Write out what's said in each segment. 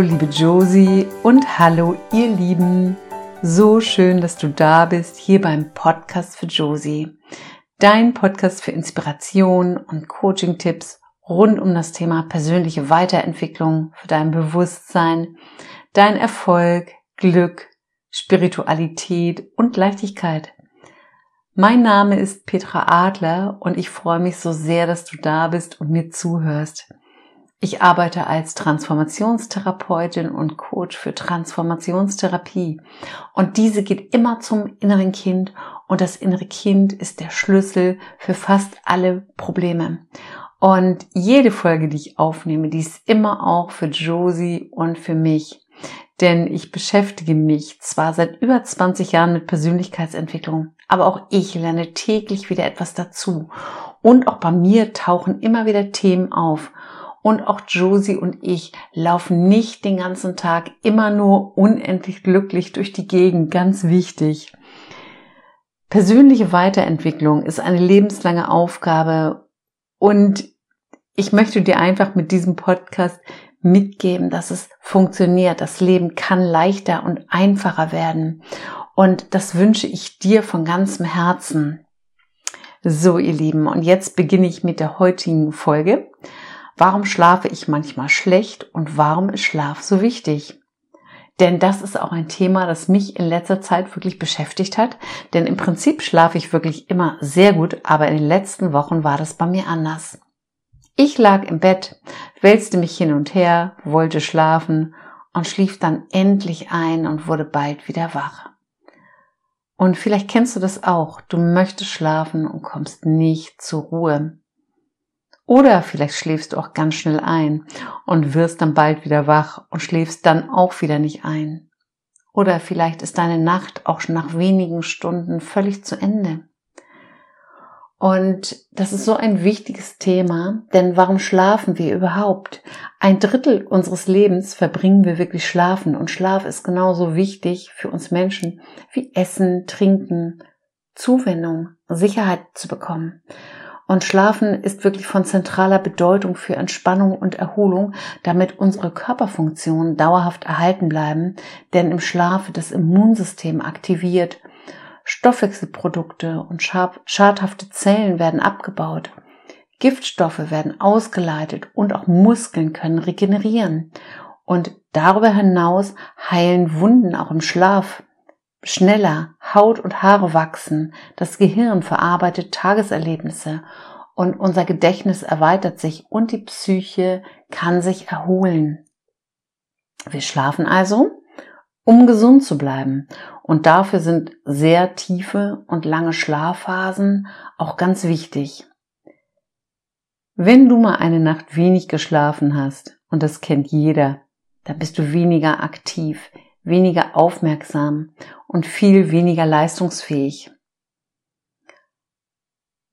liebe Josie und hallo ihr Lieben. So schön, dass du da bist hier beim Podcast für Josie. Dein Podcast für Inspiration und Coaching-Tipps rund um das Thema persönliche Weiterentwicklung für dein Bewusstsein, dein Erfolg, Glück, Spiritualität und Leichtigkeit. Mein Name ist Petra Adler und ich freue mich so sehr, dass du da bist und mir zuhörst. Ich arbeite als Transformationstherapeutin und Coach für Transformationstherapie. Und diese geht immer zum inneren Kind und das innere Kind ist der Schlüssel für fast alle Probleme. Und jede Folge, die ich aufnehme, die ist immer auch für Josie und für mich. Denn ich beschäftige mich zwar seit über 20 Jahren mit Persönlichkeitsentwicklung, aber auch ich lerne täglich wieder etwas dazu. Und auch bei mir tauchen immer wieder Themen auf. Und auch Josie und ich laufen nicht den ganzen Tag immer nur unendlich glücklich durch die Gegend. Ganz wichtig. Persönliche Weiterentwicklung ist eine lebenslange Aufgabe und ich möchte dir einfach mit diesem Podcast mitgeben, dass es funktioniert. Das Leben kann leichter und einfacher werden. Und das wünsche ich dir von ganzem Herzen. So, ihr Lieben, und jetzt beginne ich mit der heutigen Folge. Warum schlafe ich manchmal schlecht und warum ist Schlaf so wichtig? Denn das ist auch ein Thema, das mich in letzter Zeit wirklich beschäftigt hat. Denn im Prinzip schlafe ich wirklich immer sehr gut, aber in den letzten Wochen war das bei mir anders. Ich lag im Bett, wälzte mich hin und her, wollte schlafen und schlief dann endlich ein und wurde bald wieder wach. Und vielleicht kennst du das auch. Du möchtest schlafen und kommst nicht zur Ruhe. Oder vielleicht schläfst du auch ganz schnell ein und wirst dann bald wieder wach und schläfst dann auch wieder nicht ein. Oder vielleicht ist deine Nacht auch schon nach wenigen Stunden völlig zu Ende. Und das ist so ein wichtiges Thema, denn warum schlafen wir überhaupt? Ein Drittel unseres Lebens verbringen wir wirklich schlafen und Schlaf ist genauso wichtig für uns Menschen wie Essen, Trinken, Zuwendung, Sicherheit zu bekommen. Und Schlafen ist wirklich von zentraler Bedeutung für Entspannung und Erholung, damit unsere Körperfunktionen dauerhaft erhalten bleiben, denn im Schlaf das Immunsystem aktiviert Stoffwechselprodukte und schadhafte Zellen werden abgebaut. Giftstoffe werden ausgeleitet und auch Muskeln können regenerieren. Und darüber hinaus heilen Wunden auch im Schlaf schneller, Haut und Haare wachsen, das Gehirn verarbeitet Tageserlebnisse und unser Gedächtnis erweitert sich und die Psyche kann sich erholen. Wir schlafen also, um gesund zu bleiben. Und dafür sind sehr tiefe und lange Schlafphasen auch ganz wichtig. Wenn du mal eine Nacht wenig geschlafen hast, und das kennt jeder, dann bist du weniger aktiv, weniger aufmerksam und viel weniger leistungsfähig.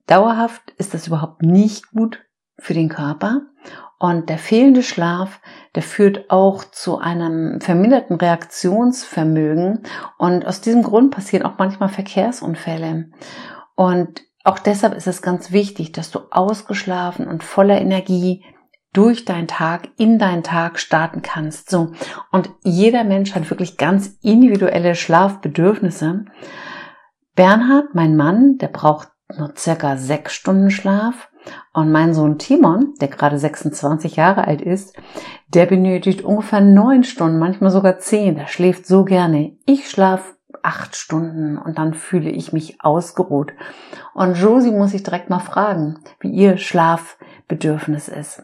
Dauerhaft ist das überhaupt nicht gut für den Körper und der fehlende Schlaf, der führt auch zu einem verminderten Reaktionsvermögen. Und aus diesem Grund passieren auch manchmal Verkehrsunfälle. Und auch deshalb ist es ganz wichtig, dass du ausgeschlafen und voller Energie durch deinen Tag, in deinen Tag starten kannst. So. Und jeder Mensch hat wirklich ganz individuelle Schlafbedürfnisse. Bernhard, mein Mann, der braucht nur circa sechs Stunden Schlaf. Und mein Sohn Timon, der gerade 26 Jahre alt ist, der benötigt ungefähr neun Stunden, manchmal sogar zehn. Der schläft so gerne. Ich schlaf acht Stunden und dann fühle ich mich ausgeruht. Und Josie muss ich direkt mal fragen, wie ihr Schlafbedürfnis ist.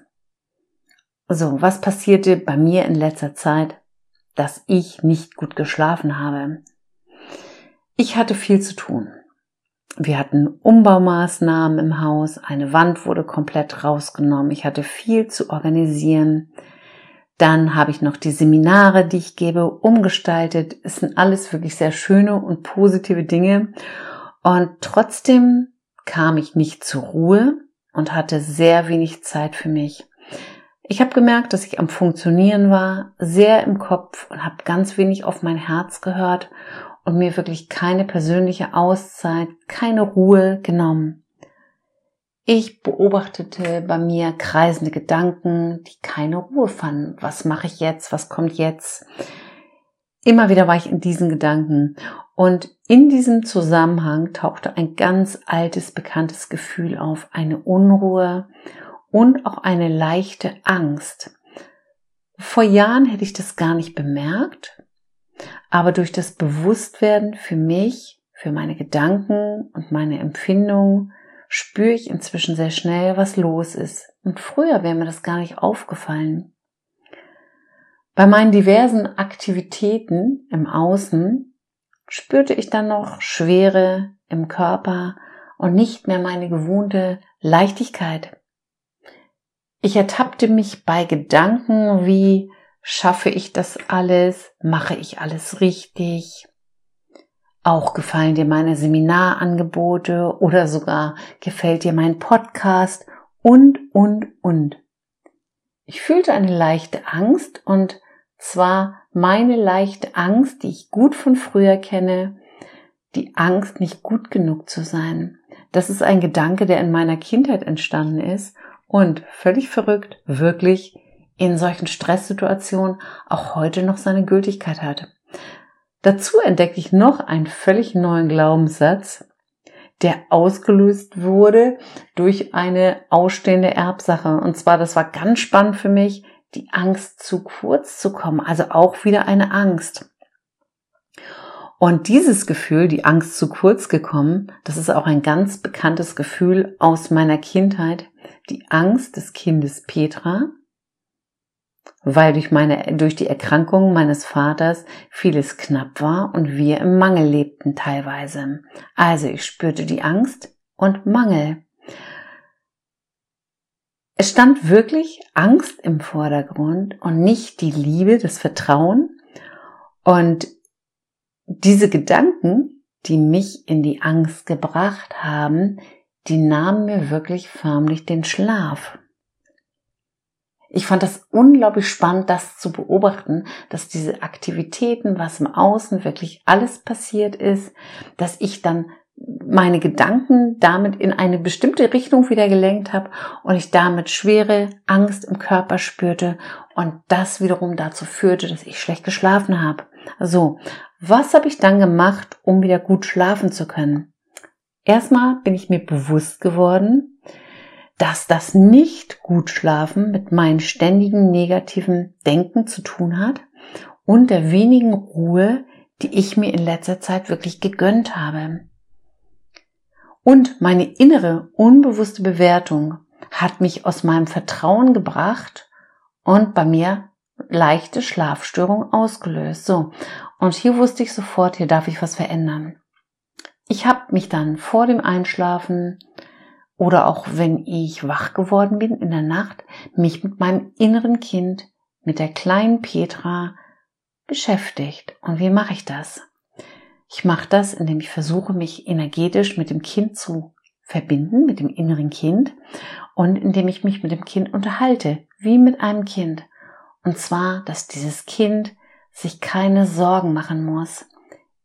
So, was passierte bei mir in letzter Zeit, dass ich nicht gut geschlafen habe? Ich hatte viel zu tun. Wir hatten Umbaumaßnahmen im Haus, eine Wand wurde komplett rausgenommen, ich hatte viel zu organisieren. Dann habe ich noch die Seminare, die ich gebe, umgestaltet. Es sind alles wirklich sehr schöne und positive Dinge. Und trotzdem kam ich nicht zur Ruhe und hatte sehr wenig Zeit für mich. Ich habe gemerkt, dass ich am Funktionieren war, sehr im Kopf und habe ganz wenig auf mein Herz gehört und mir wirklich keine persönliche Auszeit, keine Ruhe genommen. Ich beobachtete bei mir kreisende Gedanken, die keine Ruhe fanden. Was mache ich jetzt? Was kommt jetzt? Immer wieder war ich in diesen Gedanken. Und in diesem Zusammenhang tauchte ein ganz altes, bekanntes Gefühl auf. Eine Unruhe und auch eine leichte Angst. Vor Jahren hätte ich das gar nicht bemerkt, aber durch das Bewusstwerden für mich, für meine Gedanken und meine Empfindungen spüre ich inzwischen sehr schnell, was los ist. Und früher wäre mir das gar nicht aufgefallen. Bei meinen diversen Aktivitäten im Außen spürte ich dann noch Schwere im Körper und nicht mehr meine gewohnte Leichtigkeit. Ich ertappte mich bei Gedanken wie schaffe ich das alles, mache ich alles richtig, auch gefallen dir meine Seminarangebote oder sogar gefällt dir mein Podcast und, und, und. Ich fühlte eine leichte Angst und zwar meine leichte Angst, die ich gut von früher kenne, die Angst, nicht gut genug zu sein. Das ist ein Gedanke, der in meiner Kindheit entstanden ist und völlig verrückt, wirklich in solchen Stresssituationen auch heute noch seine Gültigkeit hat. Dazu entdecke ich noch einen völlig neuen Glaubenssatz, der ausgelöst wurde durch eine ausstehende Erbsache. Und zwar, das war ganz spannend für mich, die Angst zu kurz zu kommen. Also auch wieder eine Angst. Und dieses Gefühl, die Angst zu kurz gekommen, das ist auch ein ganz bekanntes Gefühl aus meiner Kindheit. Die Angst des Kindes Petra, weil durch meine, durch die Erkrankung meines Vaters vieles knapp war und wir im Mangel lebten teilweise. Also ich spürte die Angst und Mangel. Es stand wirklich Angst im Vordergrund und nicht die Liebe, das Vertrauen. Und diese Gedanken, die mich in die Angst gebracht haben, die nahmen mir wirklich förmlich den Schlaf. Ich fand das unglaublich spannend, das zu beobachten, dass diese Aktivitäten, was im Außen wirklich alles passiert ist, dass ich dann meine Gedanken damit in eine bestimmte Richtung wieder gelenkt habe und ich damit schwere Angst im Körper spürte und das wiederum dazu führte, dass ich schlecht geschlafen habe. So, was habe ich dann gemacht, um wieder gut schlafen zu können? Erstmal bin ich mir bewusst geworden, dass das nicht gut schlafen mit meinen ständigen negativen Denken zu tun hat und der wenigen Ruhe, die ich mir in letzter Zeit wirklich gegönnt habe. Und meine innere, unbewusste Bewertung hat mich aus meinem Vertrauen gebracht und bei mir leichte Schlafstörung ausgelöst. So. Und hier wusste ich sofort, hier darf ich was verändern. Ich habe mich dann vor dem Einschlafen oder auch wenn ich wach geworden bin in der Nacht, mich mit meinem inneren Kind, mit der kleinen Petra beschäftigt. Und wie mache ich das? Ich mache das, indem ich versuche, mich energetisch mit dem Kind zu verbinden, mit dem inneren Kind und indem ich mich mit dem Kind unterhalte, wie mit einem Kind. Und zwar, dass dieses Kind sich keine Sorgen machen muss.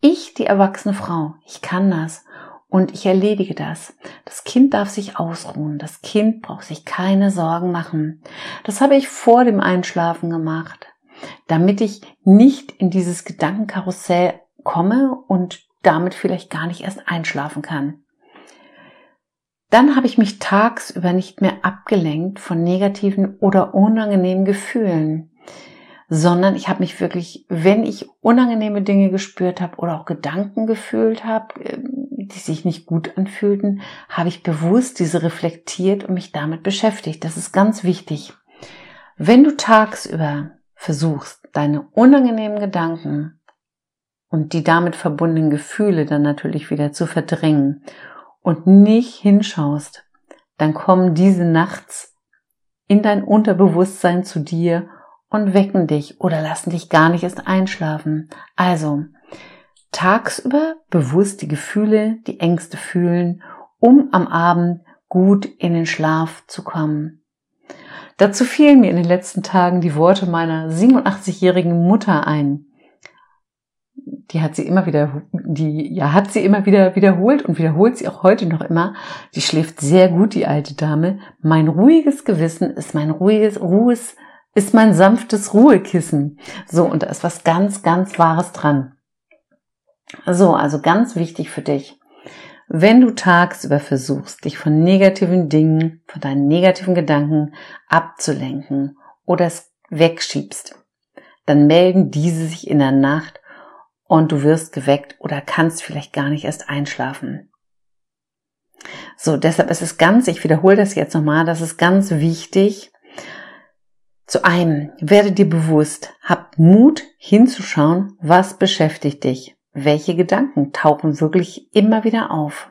Ich, die erwachsene Frau, ich kann das und ich erledige das. Das Kind darf sich ausruhen. Das Kind braucht sich keine Sorgen machen. Das habe ich vor dem Einschlafen gemacht, damit ich nicht in dieses Gedankenkarussell komme und damit vielleicht gar nicht erst einschlafen kann. Dann habe ich mich tagsüber nicht mehr abgelenkt von negativen oder unangenehmen Gefühlen sondern ich habe mich wirklich, wenn ich unangenehme Dinge gespürt habe oder auch Gedanken gefühlt habe, ähm, die sich nicht gut anfühlten, habe ich bewusst diese reflektiert und mich damit beschäftigt. Das ist ganz wichtig. Wenn du tagsüber versuchst, deine unangenehmen Gedanken und die damit verbundenen Gefühle dann natürlich wieder zu verdrängen und nicht hinschaust, dann kommen diese nachts in dein Unterbewusstsein zu dir und wecken dich oder lassen dich gar nicht erst einschlafen. Also, tagsüber bewusst die Gefühle, die Ängste fühlen, um am Abend gut in den Schlaf zu kommen. Dazu fielen mir in den letzten Tagen die Worte meiner 87-jährigen Mutter ein. die hat sie immer wieder, die, ja, hat sie immer wieder wiederholt und wiederholt sie auch heute noch immer. Die schläft sehr gut, die alte Dame. Mein ruhiges Gewissen ist mein ruhiges, Ruhes, ist mein sanftes Ruhekissen. So, und da ist was ganz, ganz Wahres dran. So, also ganz wichtig für dich. Wenn du tagsüber versuchst, dich von negativen Dingen, von deinen negativen Gedanken abzulenken oder es wegschiebst, dann melden diese sich in der Nacht und du wirst geweckt oder kannst vielleicht gar nicht erst einschlafen. So, deshalb ist es ganz, ich wiederhole das jetzt nochmal, das ist ganz wichtig. Zu einem, werde dir bewusst, hab Mut hinzuschauen, was beschäftigt dich, welche Gedanken tauchen wirklich immer wieder auf.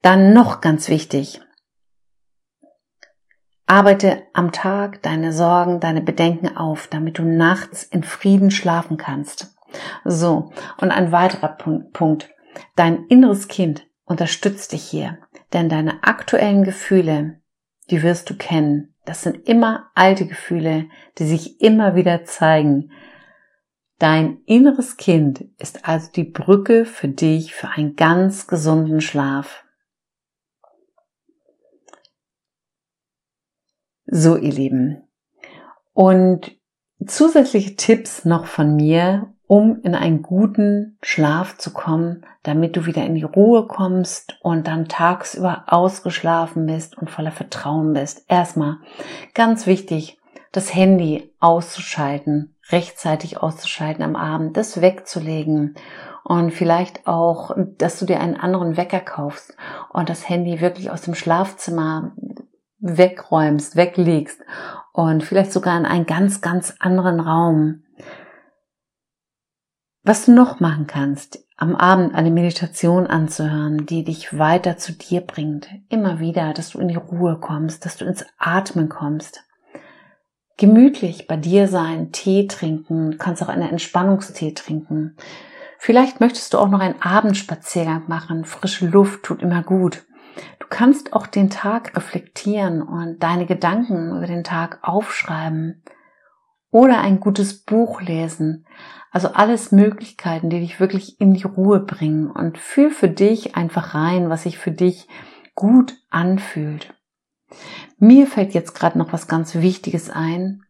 Dann noch ganz wichtig, arbeite am Tag deine Sorgen, deine Bedenken auf, damit du nachts in Frieden schlafen kannst. So, und ein weiterer Punkt. Dein inneres Kind unterstützt dich hier, denn deine aktuellen Gefühle, die wirst du kennen. Das sind immer alte Gefühle, die sich immer wieder zeigen. Dein inneres Kind ist also die Brücke für dich für einen ganz gesunden Schlaf. So, ihr Lieben. Und zusätzliche Tipps noch von mir, um in einen guten Schlaf zu kommen, damit du wieder in die Ruhe kommst und dann tagsüber ausgeschlafen bist und voller Vertrauen bist. Erstmal ganz wichtig, das Handy auszuschalten, rechtzeitig auszuschalten am Abend, das wegzulegen und vielleicht auch, dass du dir einen anderen Wecker kaufst und das Handy wirklich aus dem Schlafzimmer wegräumst, weglegst und vielleicht sogar in einen ganz, ganz anderen Raum was du noch machen kannst, am Abend eine Meditation anzuhören, die dich weiter zu dir bringt. Immer wieder, dass du in die Ruhe kommst, dass du ins Atmen kommst. Gemütlich bei dir sein, Tee trinken, kannst auch einen Entspannungstee trinken. Vielleicht möchtest du auch noch einen Abendspaziergang machen. Frische Luft tut immer gut. Du kannst auch den Tag reflektieren und deine Gedanken über den Tag aufschreiben oder ein gutes Buch lesen. Also alles Möglichkeiten, die dich wirklich in die Ruhe bringen und fühl für dich einfach rein, was sich für dich gut anfühlt. Mir fällt jetzt gerade noch was ganz Wichtiges ein.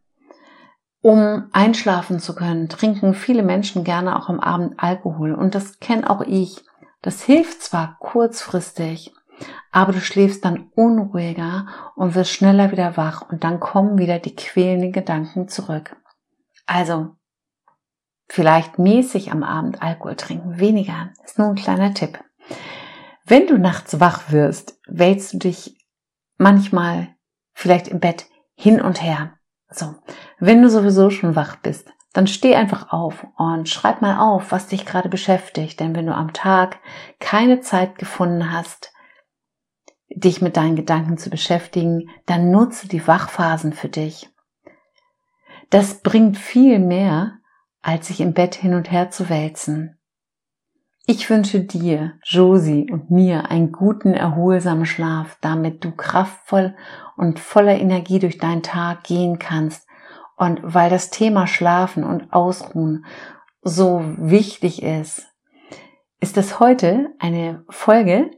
Um einschlafen zu können, trinken viele Menschen gerne auch am Abend Alkohol und das kenne auch ich. Das hilft zwar kurzfristig, aber du schläfst dann unruhiger und wirst schneller wieder wach und dann kommen wieder die quälenden Gedanken zurück. Also vielleicht mäßig am Abend Alkohol trinken, weniger, ist nur ein kleiner Tipp. Wenn du nachts wach wirst, wälzt du dich manchmal vielleicht im Bett hin und her. So, wenn du sowieso schon wach bist, dann steh einfach auf und schreib mal auf, was dich gerade beschäftigt. Denn wenn du am Tag keine Zeit gefunden hast, dich mit deinen Gedanken zu beschäftigen, dann nutze die Wachphasen für dich. Das bringt viel mehr, als sich im Bett hin und her zu wälzen. Ich wünsche dir, Josie und mir einen guten, erholsamen Schlaf, damit du kraftvoll und voller Energie durch deinen Tag gehen kannst. Und weil das Thema Schlafen und Ausruhen so wichtig ist, ist das heute eine Folge,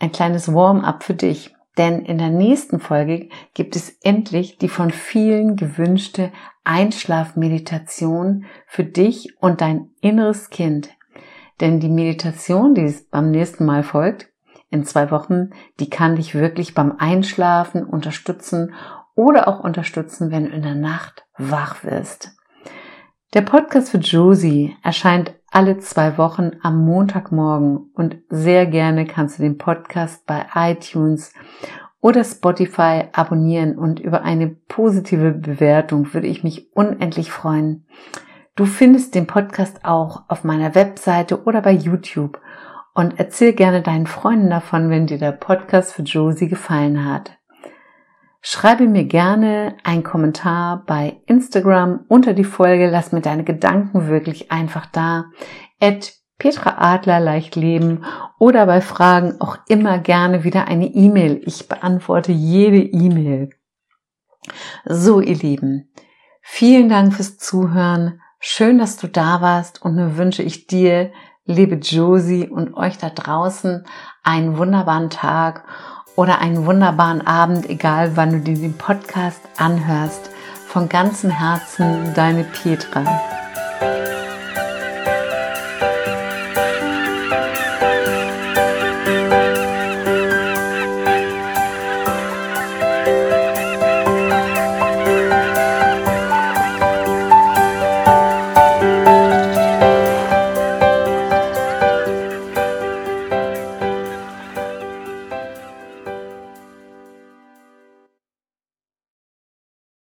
ein kleines Warm-up für dich. Denn in der nächsten Folge gibt es endlich die von vielen gewünschte Einschlafmeditation für dich und dein inneres Kind. Denn die Meditation, die beim nächsten Mal folgt, in zwei Wochen, die kann dich wirklich beim Einschlafen unterstützen oder auch unterstützen, wenn du in der Nacht wach wirst. Der Podcast für Josie erscheint alle zwei Wochen am Montagmorgen und sehr gerne kannst du den Podcast bei iTunes oder Spotify abonnieren und über eine positive Bewertung würde ich mich unendlich freuen. Du findest den Podcast auch auf meiner Webseite oder bei YouTube und erzähl gerne deinen Freunden davon, wenn dir der Podcast für Josie gefallen hat. Schreibe mir gerne einen Kommentar bei Instagram unter die Folge, lass mir deine Gedanken wirklich einfach da. At Petra Adler leicht leben oder bei Fragen auch immer gerne wieder eine E-Mail. Ich beantworte jede E-Mail. So, ihr Lieben, vielen Dank fürs Zuhören. Schön, dass du da warst und nun wünsche ich dir, liebe Josie und euch da draußen einen wunderbaren Tag oder einen wunderbaren Abend, egal wann du dir den Podcast anhörst. Von ganzem Herzen, deine Petra.